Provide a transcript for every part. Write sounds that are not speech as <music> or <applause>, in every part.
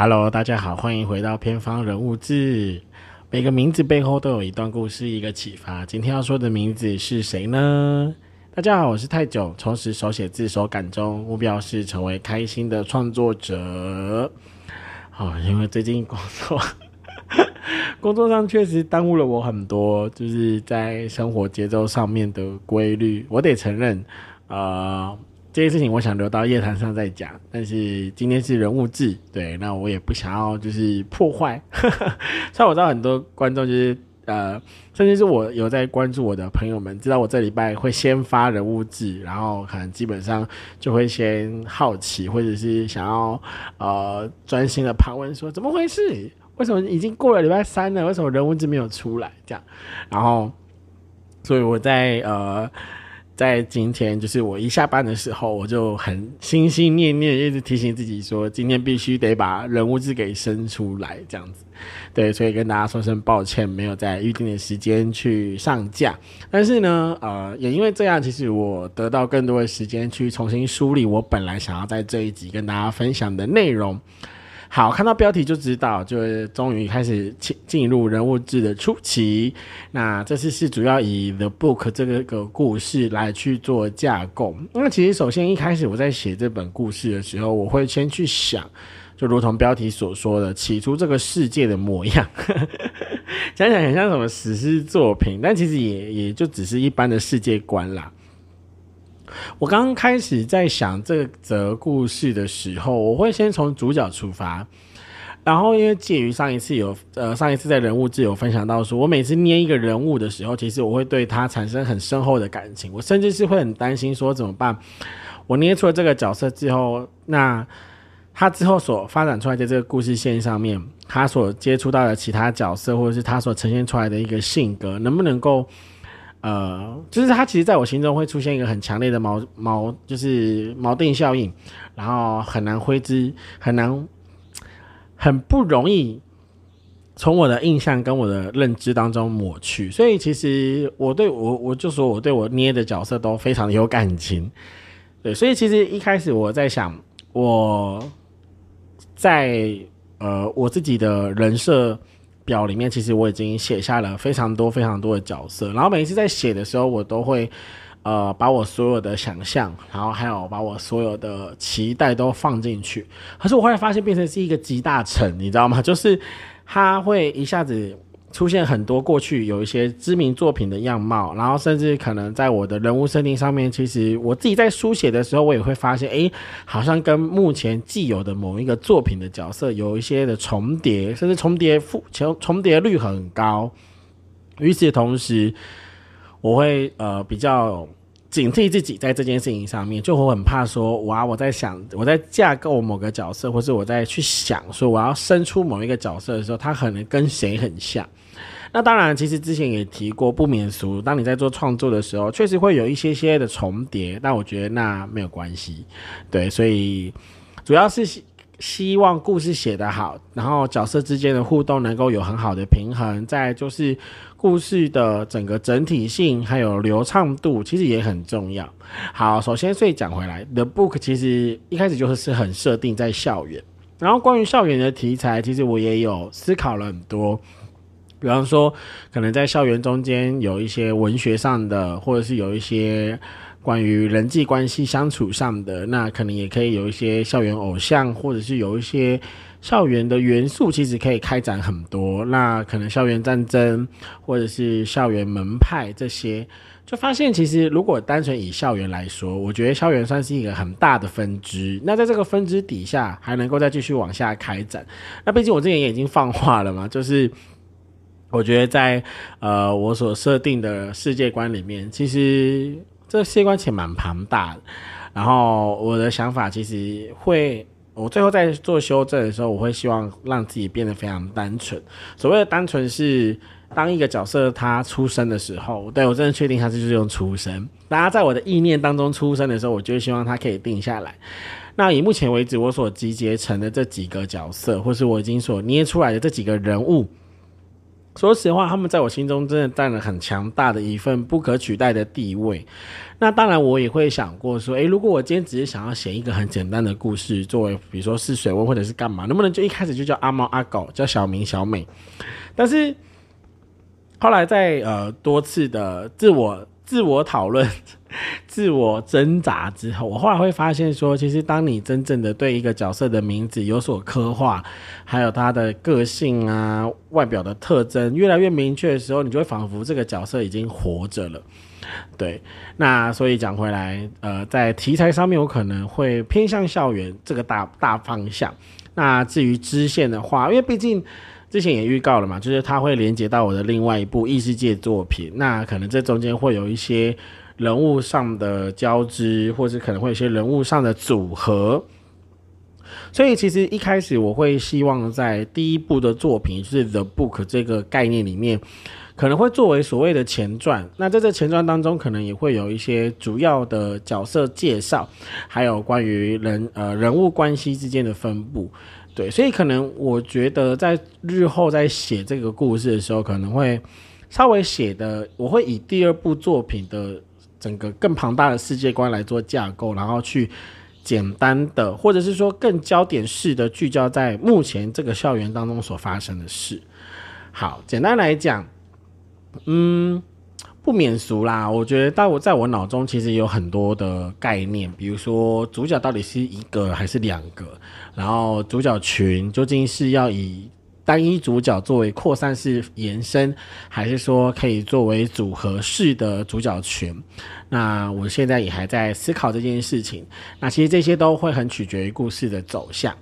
Hello，大家好，欢迎回到偏方人物志。每个名字背后都有一段故事，一个启发。今天要说的名字是谁呢？大家好，我是泰囧，从事手写字手感中，目标是成为开心的创作者。好，因为最近工作，<laughs> 工作上确实耽误了我很多，就是在生活节奏上面的规律。我得承认，呃。这些事情我想留到夜谈上再讲，但是今天是人物志，对，那我也不想要就是破坏。<laughs> 虽然我知道很多观众就是呃，甚至是我有在关注我的朋友们，知道我这礼拜会先发人物志，然后可能基本上就会先好奇，或者是想要呃专心的盘问说怎么回事？为什么已经过了礼拜三了，为什么人物志没有出来？这样，然后，所以我在呃。在今天，就是我一下班的时候，我就很心心念念，一直提醒自己说，今天必须得把人物志给生出来，这样子。对，所以跟大家说声抱歉，没有在预定的时间去上架。但是呢，呃，也因为这样，其实我得到更多的时间去重新梳理我本来想要在这一集跟大家分享的内容。好，看到标题就知道，就终于开始进进入人物志的初期。那这次是主要以 The Book 这个个故事来去做架构。那其实首先一开始我在写这本故事的时候，我会先去想，就如同标题所说的，起初这个世界的模样，<laughs> 想想很像什么史诗作品，但其实也也就只是一般的世界观啦。我刚开始在想这则故事的时候，我会先从主角出发，然后因为介于上一次有呃上一次在人物志有分享到说，我每次捏一个人物的时候，其实我会对他产生很深厚的感情，我甚至是会很担心说怎么办？我捏出了这个角色之后，那他之后所发展出来的这个故事线上面，他所接触到的其他角色，或者是他所呈现出来的一个性格，能不能够？呃，就是他其实在我心中会出现一个很强烈的锚锚，就是锚定效应，然后很难挥之，很难，很不容易从我的印象跟我的认知当中抹去。所以其实我对我，我就说我对我捏的角色都非常有感情。对，所以其实一开始我在想，我在呃我自己的人设。表里面其实我已经写下了非常多非常多的角色，然后每一次在写的时候，我都会呃把我所有的想象，然后还有把我所有的期待都放进去。可是我后来发现变成是一个集大成，你知道吗？<laughs> 就是它会一下子。出现很多过去有一些知名作品的样貌，然后甚至可能在我的人物设定上面，其实我自己在书写的时候，我也会发现，哎，好像跟目前既有的某一个作品的角色有一些的重叠，甚至重叠复重重叠率很高。与此同时，我会呃比较。警惕自己在这件事情上面，就我很怕说，哇，我在想，我在架构某个角色，或是我在去想说，我要生出某一个角色的时候，他可能跟谁很像。那当然，其实之前也提过，不免俗。当你在做创作的时候，确实会有一些些的重叠，但我觉得那没有关系。对，所以主要是希望故事写得好，然后角色之间的互动能够有很好的平衡。再就是。故事的整个整体性还有流畅度，其实也很重要。好，首先所以讲回来，The Book 其实一开始就是是很设定在校园，然后关于校园的题材，其实我也有思考了很多。比方说，可能在校园中间有一些文学上的，或者是有一些关于人际关系相处上的，那可能也可以有一些校园偶像，或者是有一些。校园的元素其实可以开展很多，那可能校园战争或者是校园门派这些，就发现其实如果单纯以校园来说，我觉得校园算是一个很大的分支。那在这个分支底下，还能够再继续往下开展。那毕竟我之前也已经放话了嘛，<laughs> 就是我觉得在呃我所设定的世界观里面，其实这世界观其实蛮庞大的。然后我的想法其实会。我最后在做修正的时候，我会希望让自己变得非常单纯。所谓的单纯是，当一个角色他出生的时候，对我真的确定他就是用出生。大家在我的意念当中出生的时候，我就希望他可以定下来。那以目前为止我所集结成的这几个角色，或是我已经所捏出来的这几个人物，说实话，他们在我心中真的占了很强大的一份不可取代的地位。那当然，我也会想过说，诶，如果我今天只是想要写一个很简单的故事，作为比如说试水温或者是干嘛，能不能就一开始就叫阿猫阿狗，叫小明小美？但是后来在呃多次的自我自我讨论。<laughs> 自我挣扎之后，我后来会发现说，其实当你真正的对一个角色的名字有所刻画，还有他的个性啊、外表的特征越来越明确的时候，你就会仿佛这个角色已经活着了。对，那所以讲回来，呃，在题材上面，我可能会偏向校园这个大大方向。那至于支线的话，因为毕竟之前也预告了嘛，就是它会连接到我的另外一部异世界作品，那可能这中间会有一些。人物上的交织，或者可能会有一些人物上的组合，所以其实一开始我会希望在第一部的作品，就是《The Book》这个概念里面，可能会作为所谓的前传。那在这前传当中，可能也会有一些主要的角色介绍，还有关于人呃人物关系之间的分布。对，所以可能我觉得在日后在写这个故事的时候，可能会稍微写的，我会以第二部作品的。整个更庞大的世界观来做架构，然后去简单的，或者是说更焦点式的聚焦在目前这个校园当中所发生的事。好，简单来讲，嗯，不免俗啦。我觉得在我在我脑中其实有很多的概念，比如说主角到底是一个还是两个，然后主角群究竟是要以。单一主角作为扩散式延伸，还是说可以作为组合式的主角群？那我现在也还在思考这件事情。那其实这些都会很取决于故事的走向。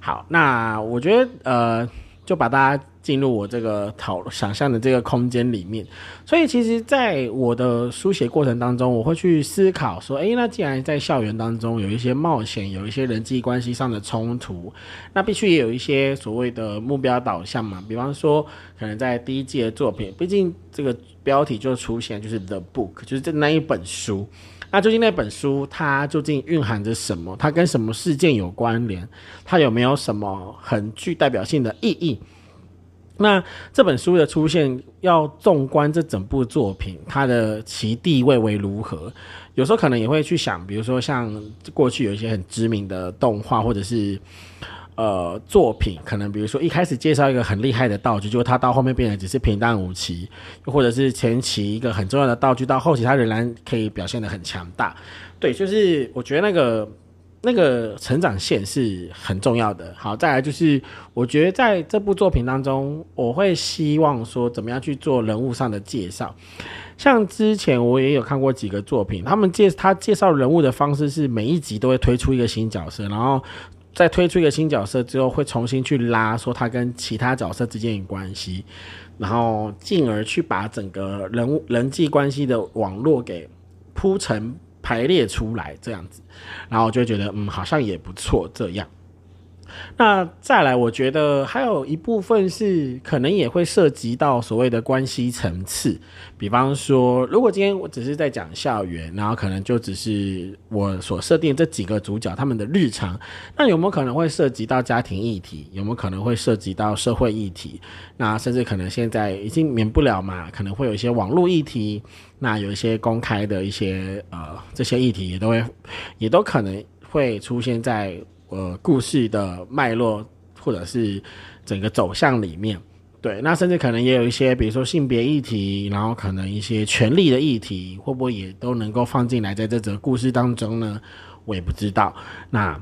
好，那我觉得呃。就把大家进入我这个讨想象的这个空间里面，所以其实，在我的书写过程当中，我会去思考说，诶，那既然在校园当中有一些冒险，有一些人际关系上的冲突，那必须也有一些所谓的目标导向嘛。比方说，可能在第一季的作品，毕竟这个标题就出现就是 The Book，就是这那一本书。那究竟那本书它究竟蕴含着什么？它跟什么事件有关联？它有没有什么很具代表性的意义？那这本书的出现，要纵观这整部作品，它的其地位为如何？有时候可能也会去想，比如说像过去有一些很知名的动画，或者是。呃，作品可能比如说一开始介绍一个很厉害的道具，就它到后面变得只是平淡无奇，或者是前期一个很重要的道具，到后期它仍然可以表现的很强大。对，就是我觉得那个那个成长线是很重要的。好，再来就是我觉得在这部作品当中，我会希望说怎么样去做人物上的介绍。像之前我也有看过几个作品，他们介他介绍人物的方式是每一集都会推出一个新角色，然后。在推出一个新角色之后，会重新去拉说他跟其他角色之间的关系，然后进而去把整个人物人际关系的网络给铺成排列出来，这样子，然后我就觉得嗯，好像也不错这样。那再来，我觉得还有一部分是可能也会涉及到所谓的关系层次，比方说，如果今天我只是在讲校园，然后可能就只是我所设定这几个主角他们的日常，那有没有可能会涉及到家庭议题？有没有可能会涉及到社会议题？那甚至可能现在已经免不了嘛，可能会有一些网络议题，那有一些公开的一些呃这些议题也都会也都可能会出现在。呃，故事的脉络或者是整个走向里面，对，那甚至可能也有一些，比如说性别议题，然后可能一些权力的议题，会不会也都能够放进来在这则故事当中呢？我也不知道。那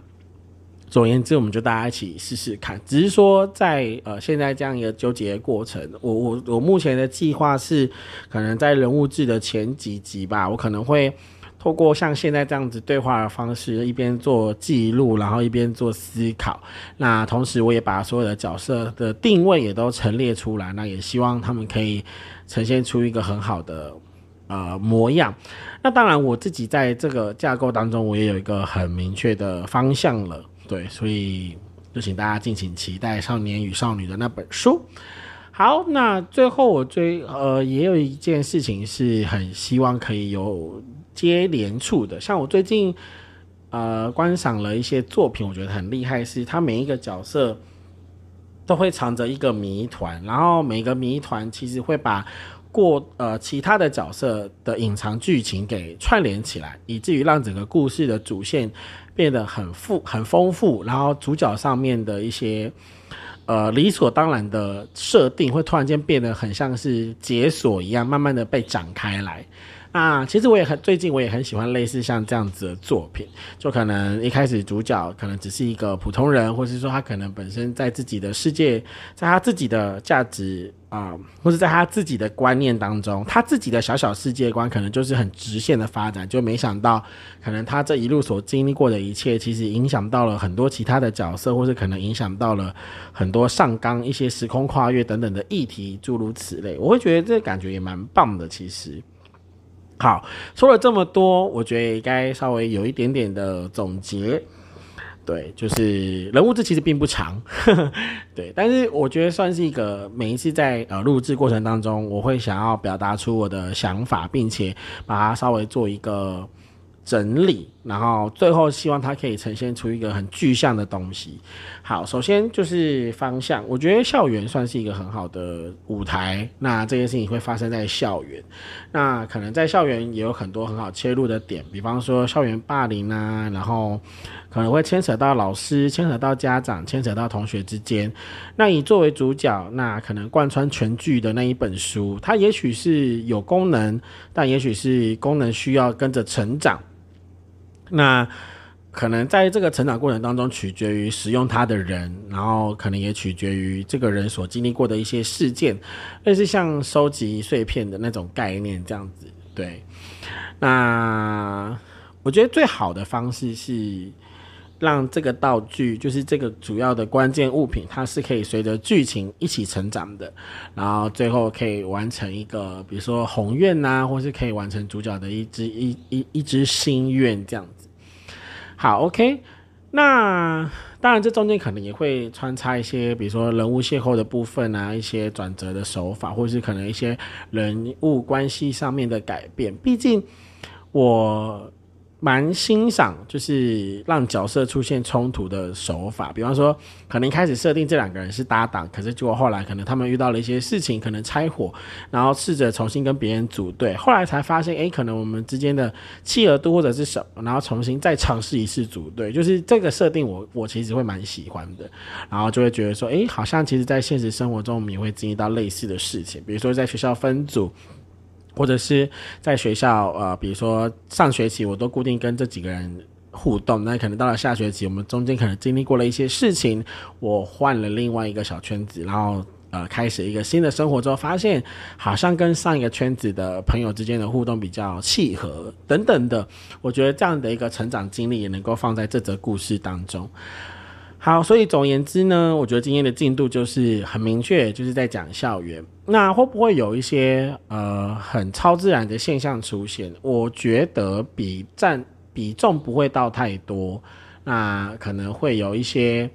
总而言之，我们就大家一起试试看。只是说，在呃现在这样一个纠结的过程，我我我目前的计划是，可能在人物志的前几集吧，我可能会。透过像现在这样子对话的方式，一边做记录，然后一边做思考。那同时，我也把所有的角色的定位也都陈列出来。那也希望他们可以呈现出一个很好的呃模样。那当然，我自己在这个架构当中，我也有一个很明确的方向了。对，所以就请大家敬请期待《少年与少女》的那本书。好，那最后我最呃也有一件事情是很希望可以有。接连处的，像我最近呃观赏了一些作品，我觉得很厉害，是他每一个角色都会藏着一个谜团，然后每个谜团其实会把过呃其他的角色的隐藏剧情给串联起来，以至于让整个故事的主线变得很富很丰富，然后主角上面的一些呃理所当然的设定会突然间变得很像是解锁一样，慢慢的被展开来。那其实我也很最近我也很喜欢类似像这样子的作品，就可能一开始主角可能只是一个普通人，或是说他可能本身在自己的世界，在他自己的价值啊，或者在他自己的观念当中，他自己的小小世界观可能就是很直线的发展，就没想到可能他这一路所经历过的一切，其实影响到了很多其他的角色，或是可能影响到了很多上纲一些时空跨越等等的议题，诸如此类，我会觉得这感觉也蛮棒的，其实。好，说了这么多，我觉得应该稍微有一点点的总结。对，就是人物志其实并不长，对，但是我觉得算是一个每一次在呃录制过程当中，我会想要表达出我的想法，并且把它稍微做一个。整理，然后最后希望它可以呈现出一个很具象的东西。好，首先就是方向，我觉得校园算是一个很好的舞台。那这件事情会发生在校园，那可能在校园也有很多很好切入的点，比方说校园霸凌啊，然后可能会牵扯到老师，牵扯到家长，牵扯到同学之间。那以作为主角，那可能贯穿全剧的那一本书，它也许是有功能，但也许是功能需要跟着成长。那可能在这个成长过程当中，取决于使用它的人，然后可能也取决于这个人所经历过的一些事件，类似像收集碎片的那种概念这样子。对，那我觉得最好的方式是让这个道具，就是这个主要的关键物品，它是可以随着剧情一起成长的，然后最后可以完成一个，比如说宏愿呐，或是可以完成主角的一支一一一支心愿这样。好，OK，那当然，这中间可能也会穿插一些，比如说人物邂逅的部分啊，一些转折的手法，或者是可能一些人物关系上面的改变。毕竟我。蛮欣赏，就是让角色出现冲突的手法。比方说，可能开始设定这两个人是搭档，可是结果后来可能他们遇到了一些事情，可能拆伙，然后试着重新跟别人组队，后来才发现，哎，可能我们之间的契合度或者是什么，然后重新再尝试一次组队。就是这个设定，我我其实会蛮喜欢的。然后就会觉得说，哎，好像其实在现实生活中，我们也会经历到类似的事情，比如说在学校分组。或者是在学校，呃，比如说上学期我都固定跟这几个人互动，那可能到了下学期，我们中间可能经历过了一些事情，我换了另外一个小圈子，然后呃，开始一个新的生活之后，发现好像跟上一个圈子的朋友之间的互动比较契合，等等的，我觉得这样的一个成长经历也能够放在这则故事当中。好，所以总言之呢，我觉得今天的进度就是很明确，就是在讲校园。那会不会有一些呃很超自然的现象出现？我觉得比占比重不会到太多，那可能会有一些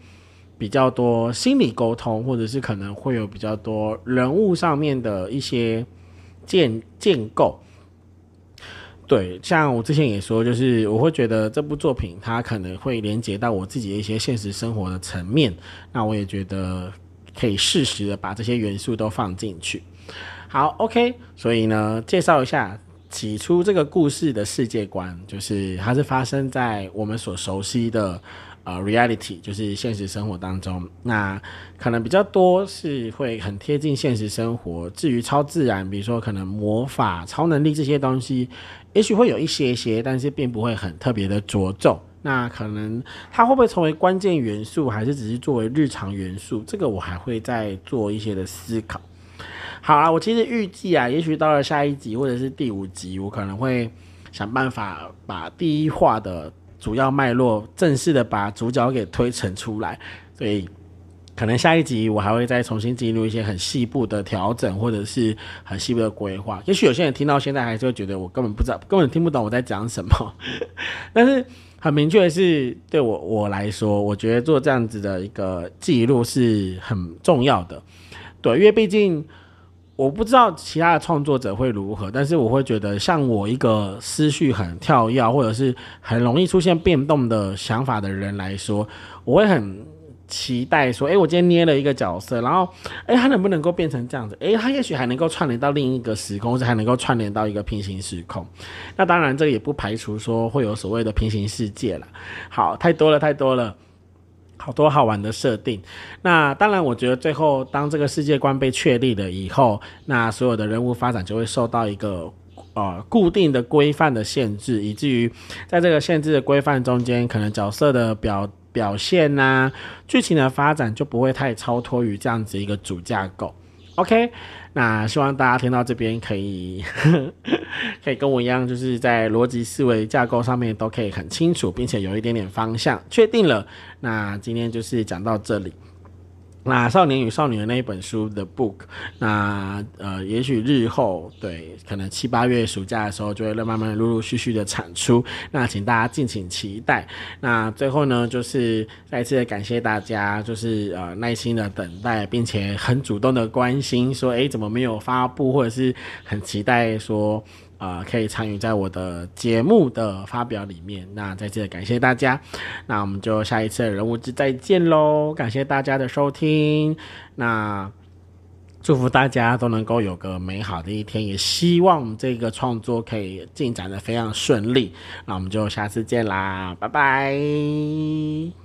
比较多心理沟通，或者是可能会有比较多人物上面的一些建建构。对，像我之前也说，就是我会觉得这部作品它可能会连接到我自己的一些现实生活的层面，那我也觉得可以适时的把这些元素都放进去。好，OK，所以呢，介绍一下起初这个故事的世界观，就是它是发生在我们所熟悉的。呃，reality 就是现实生活当中，那可能比较多是会很贴近现实生活。至于超自然，比如说可能魔法、超能力这些东西，也许会有一些些，但是并不会很特别的着重。那可能它会不会成为关键元素，还是只是作为日常元素？这个我还会再做一些的思考。好啊，我其实预计啊，也许到了下一集或者是第五集，我可能会想办法把第一话的。主要脉络正式的把主角给推陈出来，所以可能下一集我还会再重新进入一些很细部的调整，或者是很细部的规划。也许有些人听到现在还是会觉得我根本不知道，根本听不懂我在讲什么。<laughs> 但是很明确的是，对我我来说，我觉得做这样子的一个记录是很重要的。对，因为毕竟。我不知道其他的创作者会如何，但是我会觉得，像我一个思绪很跳跃，或者是很容易出现变动的想法的人来说，我会很期待说，哎，我今天捏了一个角色，然后，哎，他能不能够变成这样子？哎，他也许还能够串联到另一个时空，或者还能够串联到一个平行时空。那当然，这个也不排除说会有所谓的平行世界了。好，太多了，太多了，好多好玩的设定。那当然，我觉得最后当这个世界观被确立了以后，那所有的人物发展就会受到一个。呃，固定的规范的限制，以至于在这个限制的规范中间，可能角色的表表现呐，剧情的发展就不会太超脱于这样子一个主架构。OK，那希望大家听到这边可以 <laughs> 可以跟我一样，就是在逻辑思维架构上面都可以很清楚，并且有一点点方向确定了。那今天就是讲到这里。那少年与少女的那一本书的 book，那呃，也许日后对，可能七八月暑假的时候就会慢慢陆陆续续的产出。那请大家敬请期待。那最后呢，就是再次的感谢大家，就是呃耐心的等待，并且很主动的关心，说哎怎么没有发布，或者是很期待说。啊，可以参与在我的节目的发表里面。那再次感谢大家，那我们就下一次的人物志再见喽！感谢大家的收听，那祝福大家都能够有个美好的一天，也希望这个创作可以进展的非常顺利。那我们就下次见啦，拜拜。